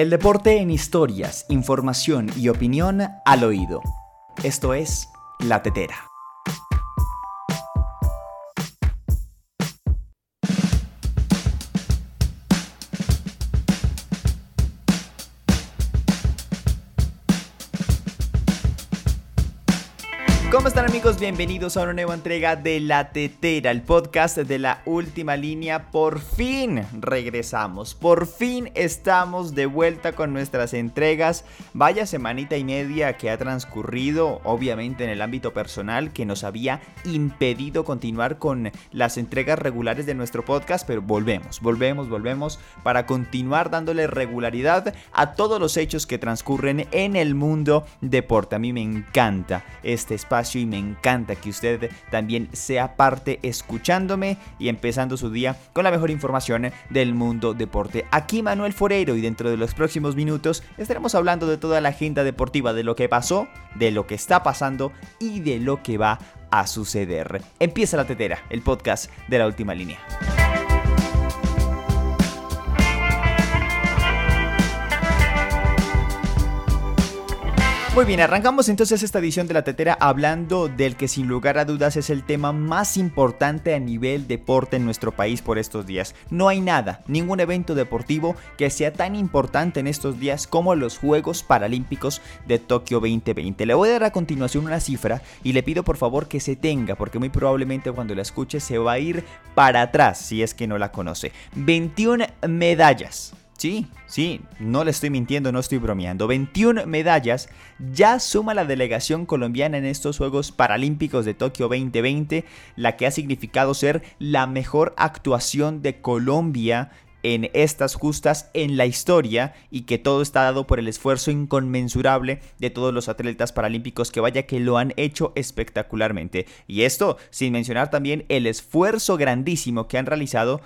El deporte en historias, información y opinión al oído. Esto es La Tetera. Bienvenidos a una nueva entrega de La Tetera, el podcast de la última línea. Por fin regresamos, por fin estamos de vuelta con nuestras entregas. Vaya semanita y media que ha transcurrido, obviamente en el ámbito personal, que nos había impedido continuar con las entregas regulares de nuestro podcast, pero volvemos, volvemos, volvemos para continuar dándole regularidad a todos los hechos que transcurren en el mundo deporte. A mí me encanta este espacio y me encanta que usted también sea parte escuchándome y empezando su día con la mejor información del mundo deporte. Aquí Manuel Foreiro y dentro de los próximos minutos estaremos hablando de toda la agenda deportiva, de lo que pasó, de lo que está pasando y de lo que va a suceder. Empieza la tetera, el podcast de la última línea. Muy bien, arrancamos entonces esta edición de la tetera hablando del que sin lugar a dudas es el tema más importante a nivel deporte en nuestro país por estos días. No hay nada, ningún evento deportivo que sea tan importante en estos días como los Juegos Paralímpicos de Tokio 2020. Le voy a dar a continuación una cifra y le pido por favor que se tenga porque muy probablemente cuando la escuche se va a ir para atrás si es que no la conoce. 21 medallas Sí, sí, no le estoy mintiendo, no estoy bromeando. 21 medallas ya suma la delegación colombiana en estos Juegos Paralímpicos de Tokio 2020, la que ha significado ser la mejor actuación de Colombia en estas justas en la historia y que todo está dado por el esfuerzo inconmensurable de todos los atletas paralímpicos que vaya que lo han hecho espectacularmente. Y esto sin mencionar también el esfuerzo grandísimo que han realizado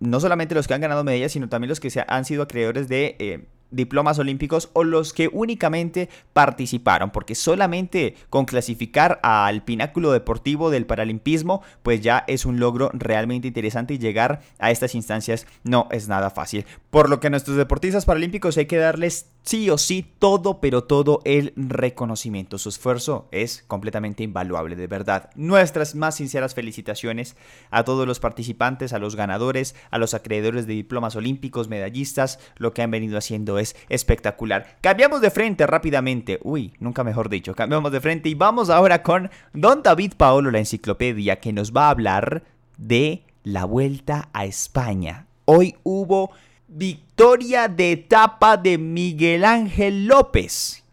no solamente los que han ganado medallas, sino también los que se han sido acreedores de eh, diplomas olímpicos o los que únicamente participaron, porque solamente con clasificar al pináculo deportivo del paralimpismo, pues ya es un logro realmente interesante y llegar a estas instancias no es nada fácil. Por lo que a nuestros deportistas paralímpicos hay que darles sí o sí todo, pero todo el reconocimiento. Su esfuerzo es completamente invaluable, de verdad. Nuestras más sinceras felicitaciones a todos los participantes, a los ganadores, a los acreedores de diplomas olímpicos, medallistas, lo que han venido haciendo es espectacular. Cambiamos de frente rápidamente, uy, nunca mejor dicho, cambiamos de frente y vamos ahora con Don David Paolo, la enciclopedia, que nos va a hablar de la vuelta a España. Hoy hubo victoria de etapa de Miguel Ángel López.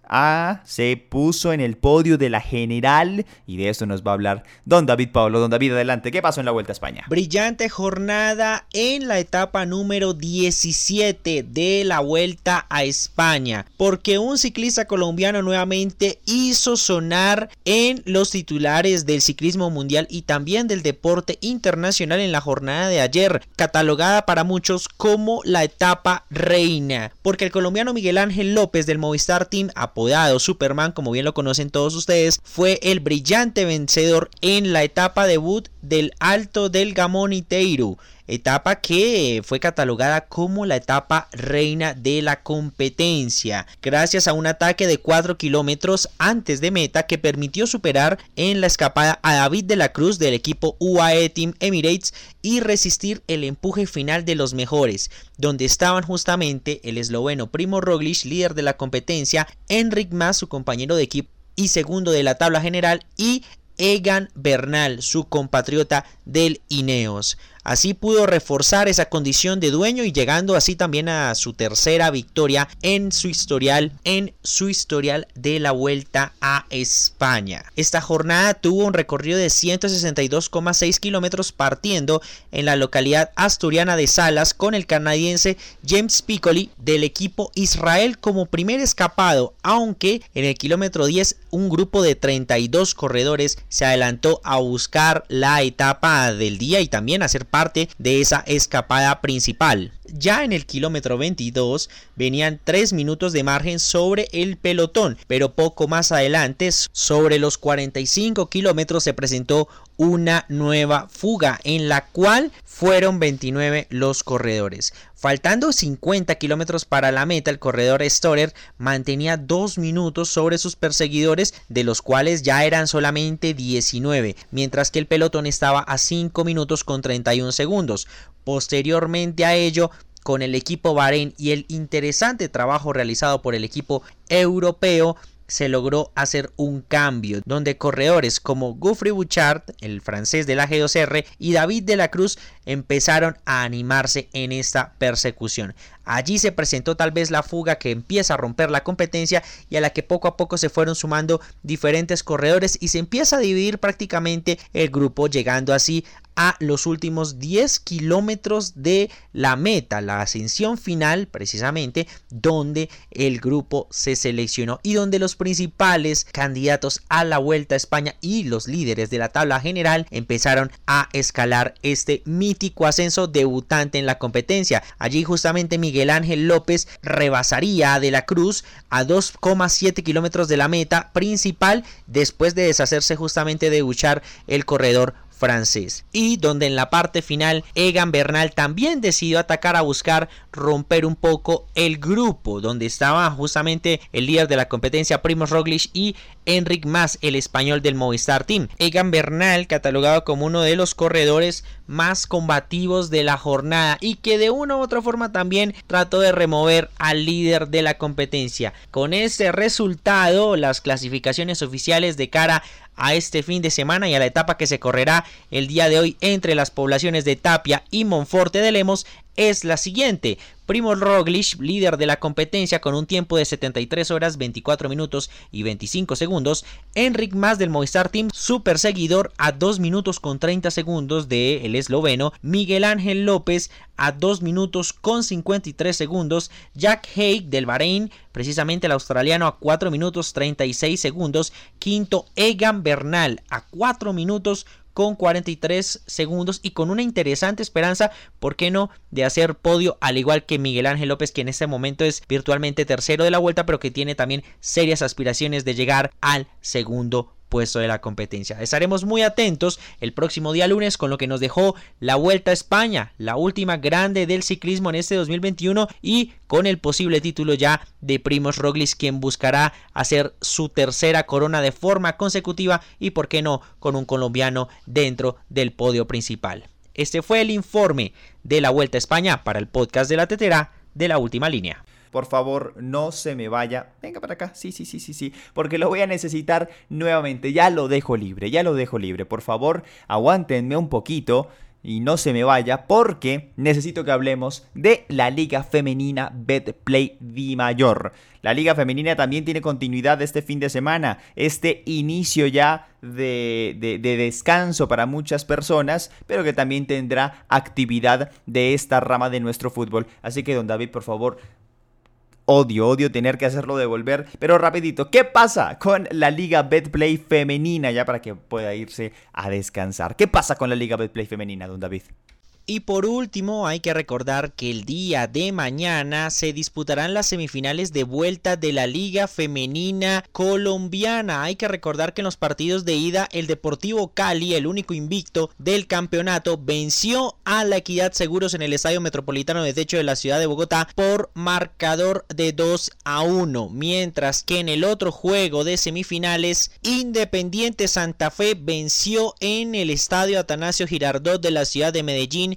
Se puso en el podio de la general y de eso nos va a hablar don David Pablo. Don David, adelante, ¿qué pasó en la Vuelta a España? Brillante jornada en la etapa número 17 de la Vuelta a España, porque un ciclista colombiano nuevamente hizo sonar en los titulares del ciclismo mundial y también del deporte internacional en la jornada de ayer, catalogada para muchos como la etapa reina, porque el colombiano Miguel Ángel López del Movistar Team apodado Superman, como bien lo conocen todos ustedes, fue el brillante vencedor en la etapa debut del Alto del Gamoniteiro etapa que fue catalogada como la etapa reina de la competencia, gracias a un ataque de 4 kilómetros antes de meta que permitió superar en la escapada a David de la Cruz del equipo UAE Team Emirates y resistir el empuje final de los mejores, donde estaban justamente el esloveno Primo Roglic, líder de la competencia, Enric Mas, su compañero de equipo y segundo de la tabla general, y Egan Bernal, su compatriota del Ineos. Así pudo reforzar esa condición de dueño y llegando así también a su tercera victoria en su historial en su historial de la Vuelta a España. Esta jornada tuvo un recorrido de 162,6 kilómetros partiendo en la localidad asturiana de Salas con el canadiense James Piccoli del equipo Israel como primer escapado, aunque en el kilómetro 10 un grupo de 32 corredores se adelantó a buscar la etapa del día y también hacer parte parte de esa escapada principal. Ya en el kilómetro 22 venían 3 minutos de margen sobre el pelotón, pero poco más adelante, sobre los 45 kilómetros, se presentó una nueva fuga en la cual fueron 29 los corredores. Faltando 50 kilómetros para la meta, el corredor Storer mantenía 2 minutos sobre sus perseguidores, de los cuales ya eran solamente 19, mientras que el pelotón estaba a 5 minutos con 31 segundos. Posteriormente a ello, con el equipo Bahrein y el interesante trabajo realizado por el equipo europeo, se logró hacer un cambio, donde corredores como Guffrey Bouchard, el francés de la G2R, y David de la Cruz empezaron a animarse en esta persecución. Allí se presentó tal vez la fuga que empieza a romper la competencia y a la que poco a poco se fueron sumando diferentes corredores y se empieza a dividir prácticamente el grupo llegando así a los últimos 10 kilómetros de la meta, la ascensión final precisamente donde el grupo se seleccionó y donde los principales candidatos a la Vuelta a España y los líderes de la tabla general empezaron a escalar este mítico ascenso debutante en la competencia. Allí justamente Miguel Ángel López rebasaría De la Cruz a 2,7 kilómetros de la meta principal después de deshacerse justamente de Buchar el corredor francés. Y donde en la parte final Egan Bernal también decidió atacar a buscar romper un poco el grupo donde estaba justamente el líder de la competencia Primoz Roglic y Enric Mas el español del Movistar Team. Egan Bernal catalogado como uno de los corredores más combativos de la jornada y que de una u otra forma también trató de remover al líder de la competencia. Con este resultado las clasificaciones oficiales de cara a este fin de semana y a la etapa que se correrá el día de hoy entre las poblaciones de Tapia y Monforte de Lemos es la siguiente. Primo Roglic, líder de la competencia con un tiempo de 73 horas 24 minutos y 25 segundos. Enric Mas del Movistar Team, su perseguidor a 2 minutos con 30 segundos de el esloveno. Miguel Ángel López a 2 minutos con 53 segundos. Jack Haig del Bahrein, precisamente el australiano a 4 minutos 36 segundos. Quinto Egan Bernal a 4 minutos con 43 segundos y con una interesante esperanza, ¿por qué no?, de hacer podio, al igual que Miguel Ángel López, que en este momento es virtualmente tercero de la vuelta, pero que tiene también serias aspiraciones de llegar al segundo puesto de la competencia. Estaremos muy atentos el próximo día lunes con lo que nos dejó la Vuelta a España, la última grande del ciclismo en este 2021 y con el posible título ya de Primoz Roglic quien buscará hacer su tercera corona de forma consecutiva y por qué no con un colombiano dentro del podio principal. Este fue el informe de la Vuelta a España para el podcast de la Tetera de la última línea. Por favor, no se me vaya. Venga para acá. Sí, sí, sí, sí, sí. Porque lo voy a necesitar nuevamente. Ya lo dejo libre, ya lo dejo libre. Por favor, aguántenme un poquito y no se me vaya porque necesito que hablemos de la Liga Femenina Betplay Di Mayor. La Liga Femenina también tiene continuidad este fin de semana, este inicio ya de, de, de, descanso para muchas personas, pero que también tendrá actividad de esta rama de nuestro fútbol. Así que, don David, por favor, Odio, odio tener que hacerlo devolver. Pero rapidito, ¿qué pasa con la Liga Betplay femenina? Ya para que pueda irse a descansar. ¿Qué pasa con la Liga Betplay femenina, don David? Y por último, hay que recordar que el día de mañana se disputarán las semifinales de vuelta de la Liga Femenina Colombiana. Hay que recordar que en los partidos de ida, el Deportivo Cali, el único invicto del campeonato, venció a la Equidad Seguros en el Estadio Metropolitano de Techo de la ciudad de Bogotá por marcador de 2 a 1. Mientras que en el otro juego de semifinales, Independiente Santa Fe venció en el Estadio Atanasio Girardot de la ciudad de Medellín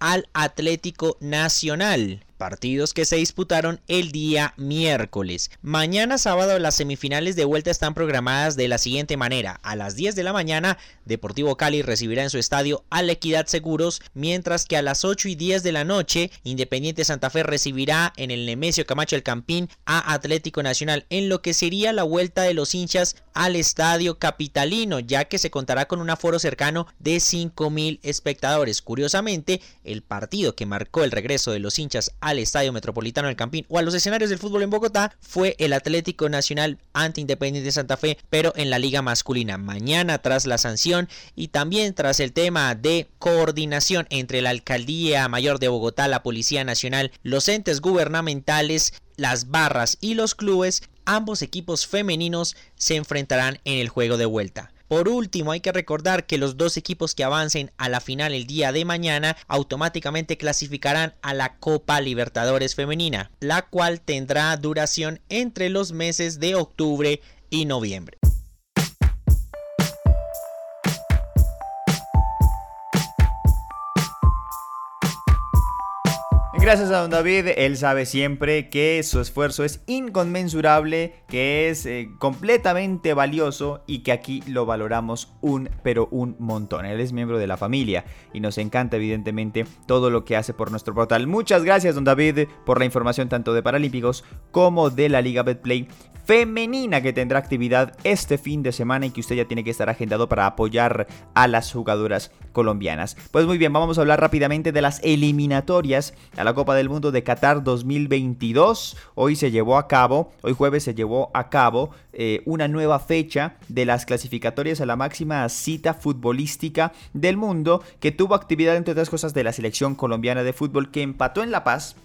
al Atlético Nacional partidos que se disputaron el día miércoles. Mañana sábado las semifinales de vuelta están programadas de la siguiente manera. A las 10 de la mañana, Deportivo Cali recibirá en su estadio a la Equidad Seguros, mientras que a las 8 y 10 de la noche, Independiente Santa Fe recibirá en el Nemesio Camacho el Campín a Atlético Nacional, en lo que sería la vuelta de los hinchas al estadio capitalino, ya que se contará con un aforo cercano de 5.000 espectadores. Curiosamente, el partido que marcó el regreso de los hinchas al Estadio Metropolitano del Campín o a los escenarios del fútbol en Bogotá fue el Atlético Nacional ante Independiente de Santa Fe, pero en la liga masculina. Mañana tras la sanción y también tras el tema de coordinación entre la Alcaldía Mayor de Bogotá, la Policía Nacional, los entes gubernamentales, las barras y los clubes, ambos equipos femeninos se enfrentarán en el juego de vuelta. Por último, hay que recordar que los dos equipos que avancen a la final el día de mañana automáticamente clasificarán a la Copa Libertadores Femenina, la cual tendrá duración entre los meses de octubre y noviembre. Gracias a don David, él sabe siempre que su esfuerzo es inconmensurable, que es eh, completamente valioso y que aquí lo valoramos un pero un montón. Él es miembro de la familia y nos encanta evidentemente todo lo que hace por nuestro portal. Muchas gracias don David por la información tanto de Paralímpicos como de la Liga Betplay femenina que tendrá actividad este fin de semana y que usted ya tiene que estar agendado para apoyar a las jugadoras colombianas. Pues muy bien, vamos a hablar rápidamente de las eliminatorias a la Copa del Mundo de Qatar 2022. Hoy se llevó a cabo, hoy jueves se llevó a cabo eh, una nueva fecha de las clasificatorias a la máxima cita futbolística del mundo que tuvo actividad entre otras cosas de la selección colombiana de fútbol que empató en La Paz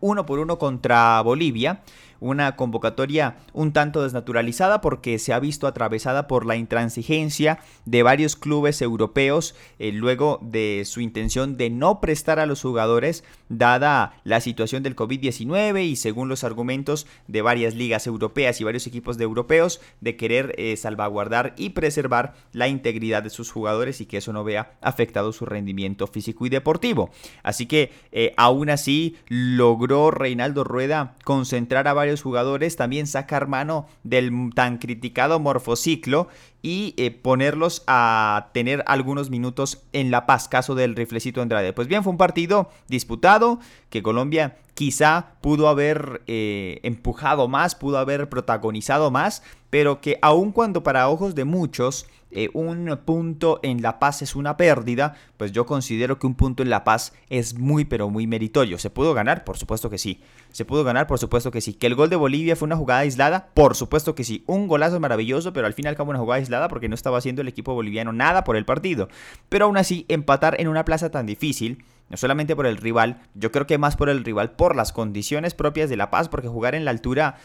uno por uno contra Bolivia una convocatoria un tanto desnaturalizada porque se ha visto atravesada por la intransigencia de varios clubes europeos eh, luego de su intención de no prestar a los jugadores dada la situación del COVID-19 y según los argumentos de varias ligas europeas y varios equipos de europeos de querer eh, salvaguardar y preservar la integridad de sus jugadores y que eso no vea afectado su rendimiento físico y deportivo. Así que eh, aún así logró Reinaldo Rueda concentrar a varios jugadores, también sacar mano del tan criticado morfociclo y eh, ponerlos a tener algunos minutos en La Paz, caso del riflecito Andrade. Pues bien, fue un partido disputado que Colombia quizá pudo haber eh, empujado más, pudo haber protagonizado más, pero que aun cuando para ojos de muchos eh, un punto en La Paz es una pérdida, pues yo considero que un punto en La Paz es muy pero muy meritorio. ¿Se pudo ganar? Por supuesto que sí. ¿Se pudo ganar? Por supuesto que sí. ¿Que el gol de Bolivia fue una jugada aislada? Por supuesto que sí. Un golazo maravilloso, pero al fin y al cabo una jugada aislada porque no estaba haciendo el equipo boliviano nada por el partido. Pero aún así, empatar en una plaza tan difícil no solamente por el rival, yo creo que más por el rival, por las condiciones propias de La Paz, porque jugar en la altura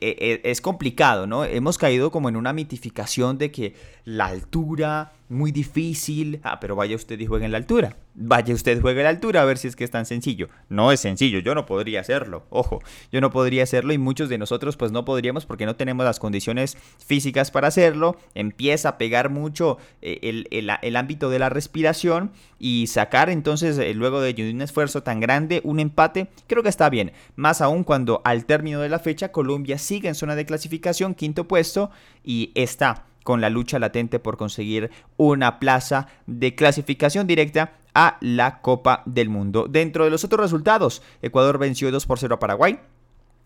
es complicado, ¿no? Hemos caído como en una mitificación de que la altura, muy difícil, ah, pero vaya usted y juegue en la altura. Vaya usted juegue en la altura a ver si es que es tan sencillo. No es sencillo, yo no podría hacerlo, ojo, yo no podría hacerlo y muchos de nosotros pues no podríamos porque no tenemos las condiciones físicas para hacerlo. Empieza a pegar mucho el, el ámbito de la respiración y sacar entonces luego de un esfuerzo tan grande un empate, creo que está bien. Más aún cuando al término de la fecha Colombia sigue en zona de clasificación, quinto puesto, y está con la lucha latente por conseguir una plaza de clasificación directa a la Copa del Mundo. Dentro de los otros resultados, Ecuador venció 2 por 0 a Paraguay,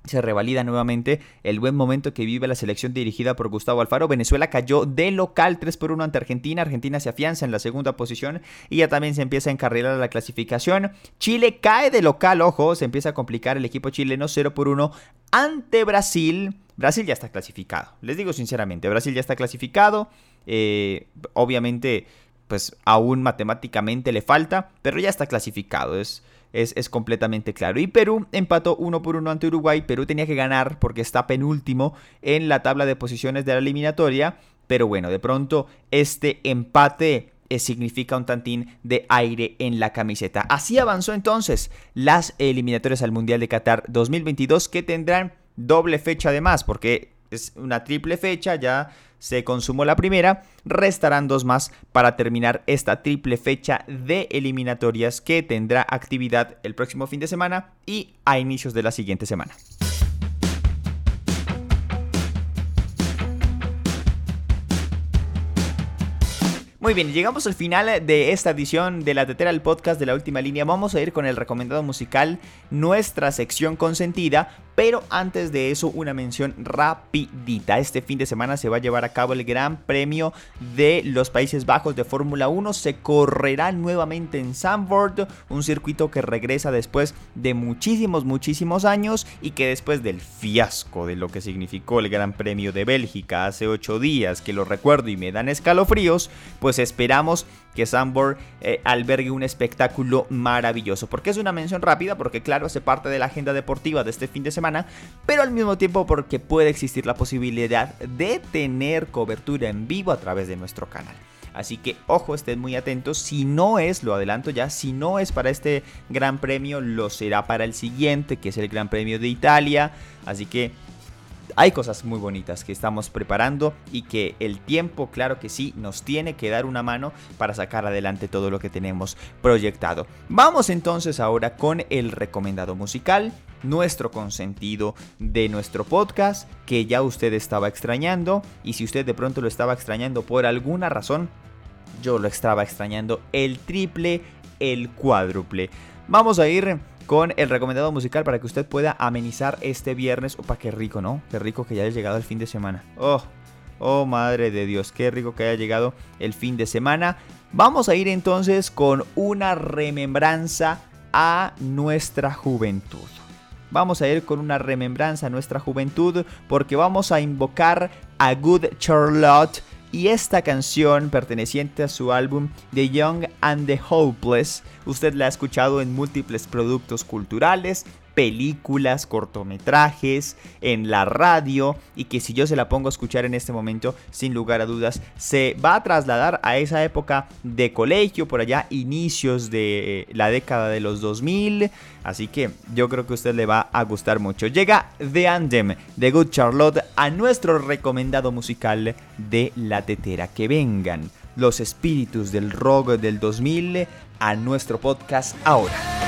se revalida nuevamente el buen momento que vive la selección dirigida por Gustavo Alfaro. Venezuela cayó de local 3 por 1 ante Argentina. Argentina se afianza en la segunda posición y ya también se empieza a encarrilar la clasificación. Chile cae de local, ojo, se empieza a complicar el equipo chileno 0 por 1 ante Brasil. Brasil ya está clasificado. Les digo sinceramente, Brasil ya está clasificado. Eh, obviamente, pues aún matemáticamente le falta, pero ya está clasificado. Es es, completamente claro. Y Perú empató uno por uno ante Uruguay. Perú tenía que ganar porque está penúltimo en la tabla de posiciones de la eliminatoria. Pero bueno, de pronto este empate eh, significa un tantín de aire en la camiseta. Así avanzó entonces las eliminatorias al Mundial de Qatar 2022 que tendrán doble fecha además porque es una triple fecha, ya se consumó la primera, restarán dos más para terminar esta triple fecha de eliminatorias que tendrá actividad el próximo fin de semana y a inicios de la siguiente semana. Muy bien, llegamos al final de esta edición de La Tetera, el podcast de la última línea. Vamos a ir con el recomendado musical, nuestra sección consentida, pero antes de eso, una mención rapidita. Este fin de semana se va a llevar a cabo el Gran Premio de los Países Bajos de Fórmula 1. Se correrá nuevamente en Zandvoort, un circuito que regresa después de muchísimos, muchísimos años y que después del fiasco de lo que significó el Gran Premio de Bélgica hace 8 días, que lo recuerdo y me dan escalofríos, pues esperamos que Sambor eh, albergue un espectáculo maravilloso. Porque es una mención rápida, porque claro, hace parte de la agenda deportiva de este fin de semana, pero al mismo tiempo porque puede existir la posibilidad de tener cobertura en vivo a través de nuestro canal. Así que ojo, estén muy atentos. Si no es, lo adelanto ya, si no es para este gran premio, lo será para el siguiente, que es el Gran Premio de Italia. Así que hay cosas muy bonitas que estamos preparando y que el tiempo, claro que sí, nos tiene que dar una mano para sacar adelante todo lo que tenemos proyectado. Vamos entonces ahora con el recomendado musical, nuestro consentido de nuestro podcast, que ya usted estaba extrañando y si usted de pronto lo estaba extrañando por alguna razón, yo lo estaba extrañando el triple, el cuádruple. Vamos a ir con el recomendado musical para que usted pueda amenizar este viernes. Opa, qué rico, ¿no? Qué rico que ya haya llegado el fin de semana. Oh, oh, madre de Dios, qué rico que haya llegado el fin de semana. Vamos a ir entonces con una remembranza a nuestra juventud. Vamos a ir con una remembranza a nuestra juventud porque vamos a invocar a Good Charlotte y esta canción perteneciente a su álbum The Young and the Hopeless, usted la ha escuchado en múltiples productos culturales, películas, cortometrajes, en la radio y que si yo se la pongo a escuchar en este momento, sin lugar a dudas, se va a trasladar a esa época de colegio, por allá inicios de la década de los 2000, así que yo creo que a usted le va a gustar mucho. Llega The Anthem de Good Charlotte a nuestro recomendado musical de La Tetera. Que vengan los espíritus del rock del 2000 a nuestro podcast ahora.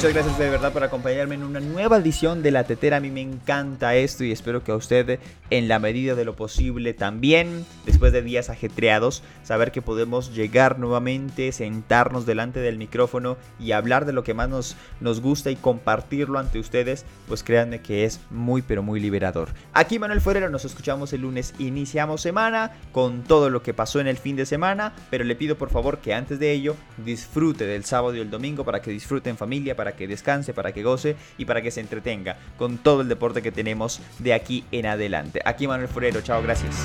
Muchas gracias de verdad por acompañarme en una nueva edición de La Tetera. A mí me encanta esto y espero que a usted, en la medida de lo posible, también, después de días ajetreados, saber que podemos llegar nuevamente, sentarnos delante del micrófono y hablar de lo que más nos, nos gusta y compartirlo ante ustedes, pues créanme que es muy, pero muy liberador. Aquí Manuel Fuerero, nos escuchamos el lunes. Iniciamos semana con todo lo que pasó en el fin de semana, pero le pido por favor que antes de ello disfrute del sábado y el domingo para que disfrute en familia, para que descanse, para que goce y para que se entretenga con todo el deporte que tenemos de aquí en adelante. Aquí Manuel Forero, chao, gracias.